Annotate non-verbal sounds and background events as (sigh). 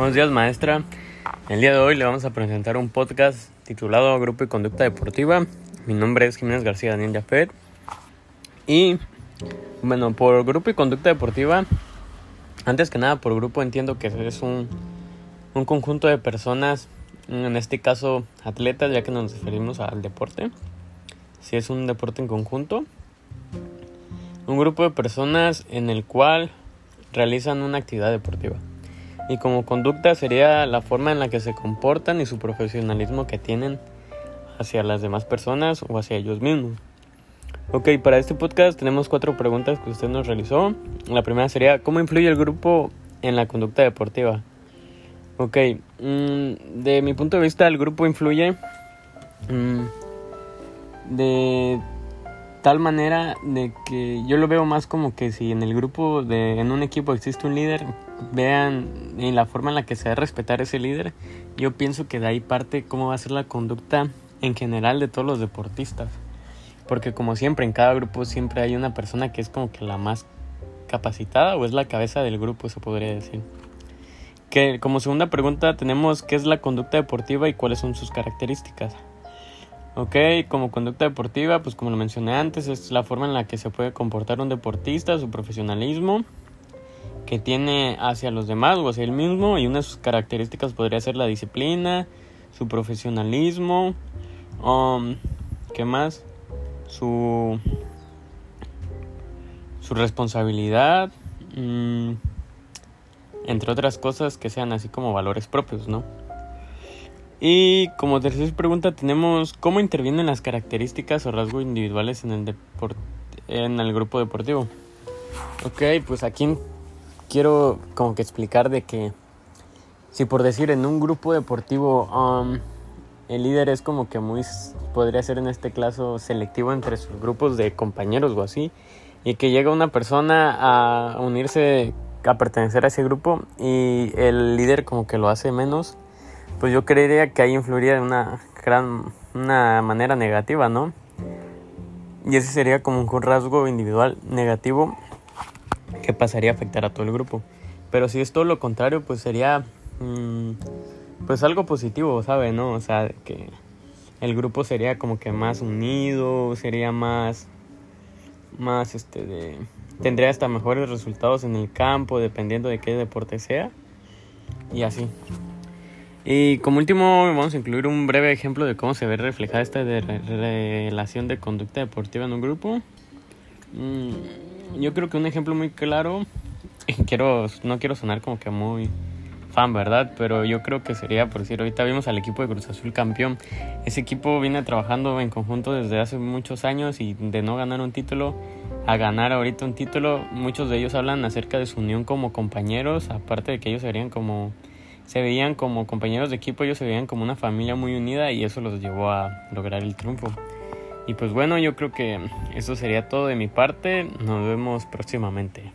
Buenos días maestra. El día de hoy le vamos a presentar un podcast titulado Grupo y Conducta Deportiva. Mi nombre es Jiménez García Daniel Jafet. Y bueno, por Grupo y Conducta Deportiva, antes que nada por grupo entiendo que es un, un conjunto de personas, en este caso atletas, ya que nos referimos al deporte. Si es un deporte en conjunto. Un grupo de personas en el cual realizan una actividad deportiva y como conducta sería la forma en la que se comportan y su profesionalismo que tienen hacia las demás personas o hacia ellos mismos. Ok, para este podcast tenemos cuatro preguntas que usted nos realizó. La primera sería, ¿cómo influye el grupo en la conducta deportiva? Ok, mm, de mi punto de vista el grupo influye mm, de tal manera de que yo lo veo más como que si en el grupo de en un equipo existe un líder vean en la forma en la que se debe respetar ese líder yo pienso que de ahí parte cómo va a ser la conducta en general de todos los deportistas. Porque como siempre en cada grupo siempre hay una persona que es como que la más capacitada o es la cabeza del grupo se podría decir. Que como segunda pregunta tenemos qué es la conducta deportiva y cuáles son sus características. Ok, como conducta deportiva, pues como lo mencioné antes, es la forma en la que se puede comportar un deportista, su profesionalismo que tiene hacia los demás o hacia él mismo y una de sus características podría ser la disciplina, su profesionalismo, um, ¿qué más? Su, su responsabilidad, mm, entre otras cosas que sean así como valores propios, ¿no? Y como tercera pregunta tenemos cómo intervienen las características o rasgos individuales en el, en el grupo deportivo. Ok, pues aquí quiero como que explicar de que si por decir en un grupo deportivo um, el líder es como que muy podría ser en este caso selectivo entre sus grupos de compañeros o así y que llega una persona a unirse a pertenecer a ese grupo y el líder como que lo hace menos pues yo creería que ahí influiría de una gran una manera negativa, ¿no? Y ese sería como un rasgo individual negativo que pasaría a afectar a todo el grupo. Pero si es todo lo contrario, pues sería mm, pues algo positivo, ¿sabe? ¿No? O sea, que el grupo sería como que más unido, sería más más este de tendría hasta mejores resultados en el campo dependiendo de qué deporte sea y así. Y como último vamos a incluir un breve ejemplo de cómo se ve reflejada esta relación de conducta deportiva en un grupo. Mm, yo creo que un ejemplo muy claro, (laughs) quiero, no quiero sonar como que muy fan, ¿verdad? Pero yo creo que sería, por decir, ahorita vimos al equipo de Cruz Azul campeón. Ese equipo viene trabajando en conjunto desde hace muchos años y de no ganar un título a ganar ahorita un título, muchos de ellos hablan acerca de su unión como compañeros, aparte de que ellos serían como se veían como compañeros de equipo, ellos se veían como una familia muy unida y eso los llevó a lograr el triunfo. Y pues bueno, yo creo que eso sería todo de mi parte. Nos vemos próximamente.